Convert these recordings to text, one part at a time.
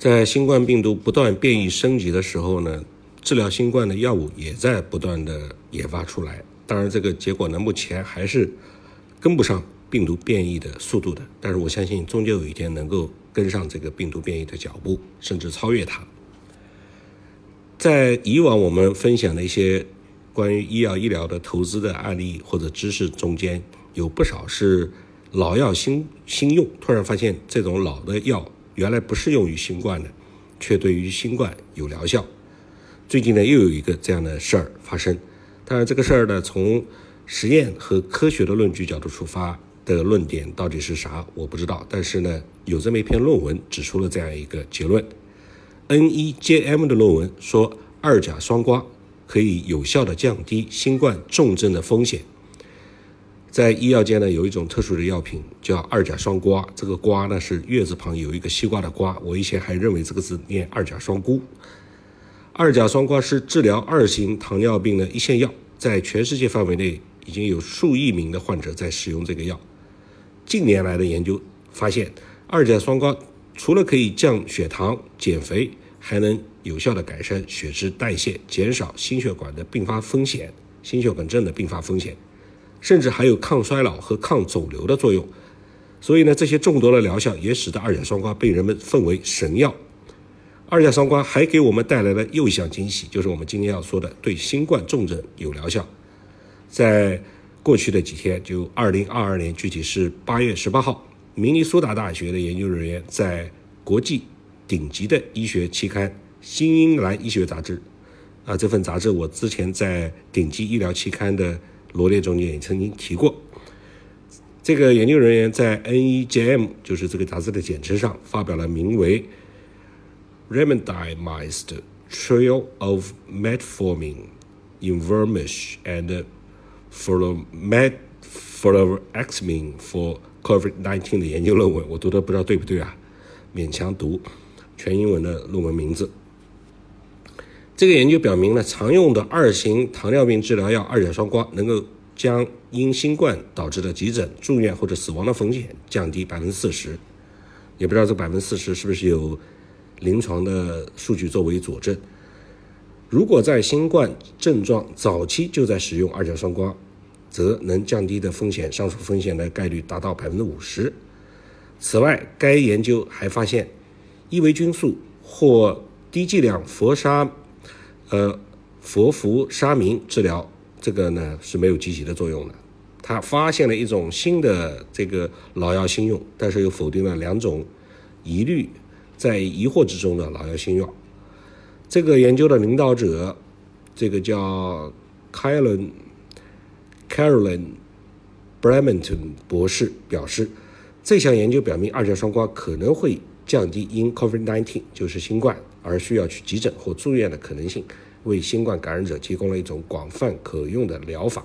在新冠病毒不断变异升级的时候呢，治疗新冠的药物也在不断的研发出来。当然，这个结果呢，目前还是跟不上病毒变异的速度的。但是我相信，终究有一天能够跟上这个病毒变异的脚步，甚至超越它。在以往我们分享的一些关于医药医疗的投资的案例或者知识中间，有不少是老药新新用，突然发现这种老的药。原来不适用于新冠的，却对于新冠有疗效。最近呢，又有一个这样的事儿发生。当然，这个事儿呢，从实验和科学的论据角度出发的论点到底是啥，我不知道。但是呢，有这么一篇论文指出了这样一个结论：NEJM 的论文说，二甲双胍可以有效的降低新冠重症的风险。在医药界呢，有一种特殊的药品叫二甲双胍，这个胍呢是月字旁有一个西瓜的瓜，我以前还认为这个字念二甲双胍。二甲双胍是治疗二型糖尿病的一线药，在全世界范围内已经有数亿名的患者在使用这个药。近年来的研究发现，二甲双胍除了可以降血糖、减肥，还能有效的改善血脂代谢，减少心血管的并发风险，心血管症的并发风险。甚至还有抗衰老和抗肿瘤的作用，所以呢，这些众多的疗效也使得二甲双胍被人们奉为神药。二甲双胍还给我们带来了又一项惊喜，就是我们今天要说的对新冠重症有疗效。在过去的几天，就二零二二年，具体是八月十八号，明尼苏达大学的研究人员在国际顶级的医学期刊《新英格兰医学杂志》啊，这份杂志我之前在顶级医疗期刊的。罗列中间也曾经提过，这个研究人员在 NEJM，就是这个杂志的简称上，发表了名为《Randomized Trail of Metformin in Vermish and Flumetfluoxamine for COVID-19》的研究论文。我读的不知道对不对啊？勉强读全英文的论文名字。这个研究表明呢，常用的二型糖尿病治疗药二甲双胍能够将因新冠导致的急诊、住院或者死亡的风险降低百分之四十。也不知道这百分之四十是不是有临床的数据作为佐证。如果在新冠症状早期就在使用二甲双胍，则能降低的风险，上述风险的概率达到百分之五十。此外，该研究还发现，伊维菌素或低剂量佛沙。呃，佛氟沙明治疗这个呢是没有积极的作用的。他发现了一种新的这个老药新用，但是又否定了两种疑虑在疑惑之中的老药新药。这个研究的领导者，这个叫 Carolyn Carolyn Bremerton 博士表示，这项研究表明二甲双胍可能会降低因 COVID-19 就是新冠。而需要去急诊或住院的可能性，为新冠感染者提供了一种广泛可用的疗法。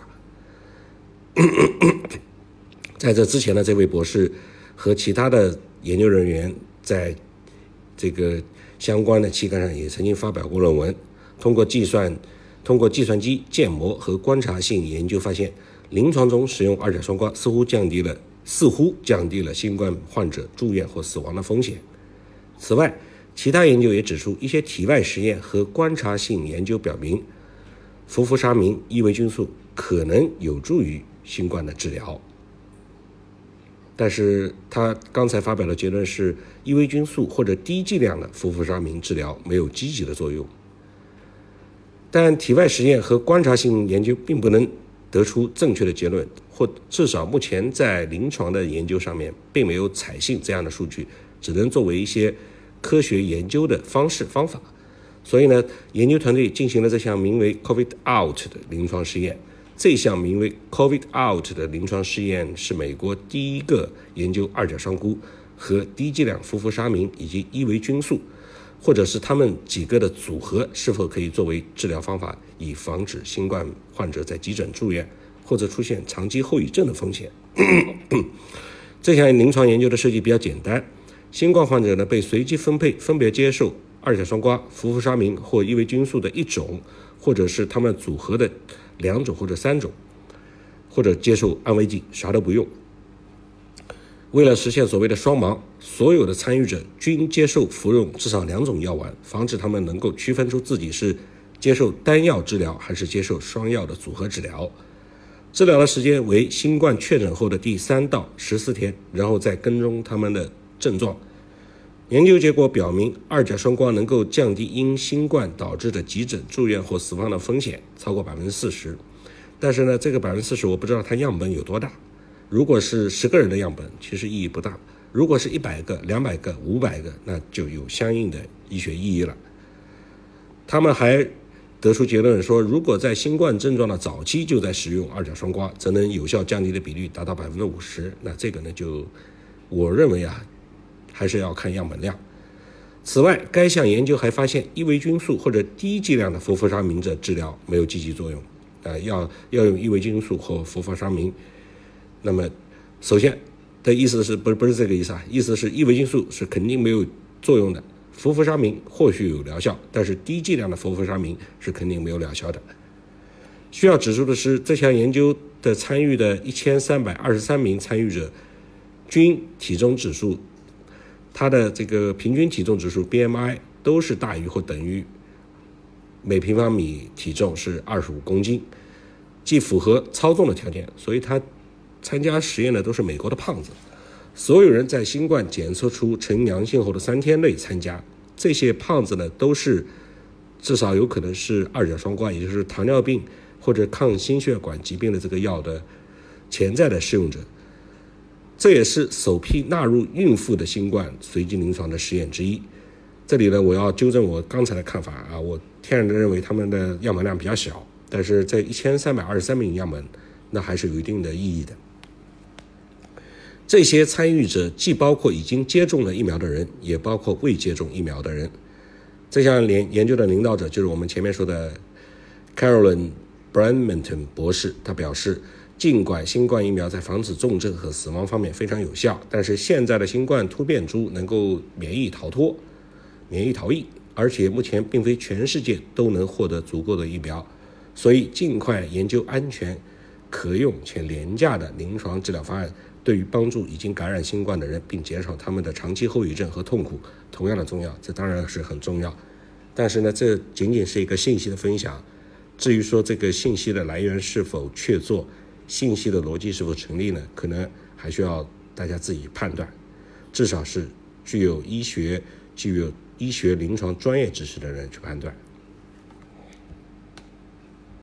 在这之前呢，这位博士和其他的研究人员在这个相关的期刊上也曾经发表过论文。通过计算、通过计算机建模和观察性研究发现，临床中使用二甲双胍似乎降低了似乎降低了新冠患者住院或死亡的风险。此外，其他研究也指出，一些体外实验和观察性研究表明，氟氟沙明伊维菌素可能有助于新冠的治疗。但是他刚才发表的结论是，伊维菌素或者低剂量的氟氟沙明治疗没有积极的作用。但体外实验和观察性研究并不能得出正确的结论，或至少目前在临床的研究上面并没有采信这样的数据，只能作为一些。科学研究的方式方法，所以呢，研究团队进行了这项名为 “COVID Out” 的临床试验。这项名为 “COVID Out” 的临床试验是美国第一个研究二甲双胍和低剂量氟氟沙明以及伊维菌素，或者是他们几个的组合是否可以作为治疗方法，以防止新冠患者在急诊住院或者出现长期后遗症的风险。这项临床研究的设计比较简单。新冠患者呢被随机分配，分别接受二甲双胍、氟氟沙明或伊维菌素的一种，或者是他们组合的两种或者三种，或者接受安慰剂，啥都不用。为了实现所谓的双盲，所有的参与者均接受服用至少两种药丸，防止他们能够区分出自己是接受单药治疗还是接受双药的组合治疗。治疗的时间为新冠确诊后的第三到十四天，然后再跟踪他们的症状。研究结果表明，二甲双胍能够降低因新冠导致的急诊、住院或死亡的风险超过百分之四十。但是呢，这个百分之四十我不知道它样本有多大。如果是十个人的样本，其实意义不大；如果是一百个、两百个、五百个，那就有相应的医学意义了。他们还得出结论说，如果在新冠症状的早期就在使用二甲双胍，则能有效降低的比率达到百分之五十。那这个呢，就我认为啊。还是要看样本量。此外，该项研究还发现，伊维菌素或者低剂量的氟氟沙明的治疗没有积极作用。呃，要要用伊维菌素或氟氟沙明。那么，首先的意思是不是不是这个意思啊？意思是伊维菌素是肯定没有作用的，氟氟沙明或许有疗效，但是低剂量的氟氟沙明是肯定没有疗效的。需要指出的是，这项研究的参与的一千三百二十三名参与者均体重指数。它的这个平均体重指数 BMI 都是大于或等于每平方米体重是二十五公斤，既符合操纵的条件，所以他参加实验的都是美国的胖子。所有人在新冠检测出呈阳性后的三天内参加，这些胖子呢都是至少有可能是二甲双胍，也就是糖尿病或者抗心血管疾病的这个药的潜在的使用者。这也是首批纳入孕妇的新冠随机临床的实验之一。这里呢，我要纠正我刚才的看法啊，我天然的认为他们的样本量比较小，但是这一千三百二十三名样本，那还是有一定的意义的。这些参与者既包括已经接种了疫苗的人，也包括未接种疫苗的人。这项研研究的领导者就是我们前面说的 Carolyn Brandmonton 博士，他表示。尽管新冠疫苗在防止重症和死亡方面非常有效，但是现在的新冠突变株能够免疫逃脱、免疫逃逸，而且目前并非全世界都能获得足够的疫苗，所以尽快研究安全、可用且廉价的临床治疗方案，对于帮助已经感染新冠的人并减少他们的长期后遗症和痛苦同样的重要。这当然是很重要，但是呢，这仅仅是一个信息的分享。至于说这个信息的来源是否确凿，信息的逻辑是否成立呢？可能还需要大家自己判断，至少是具有医学、具有医学临床专业知识的人去判断。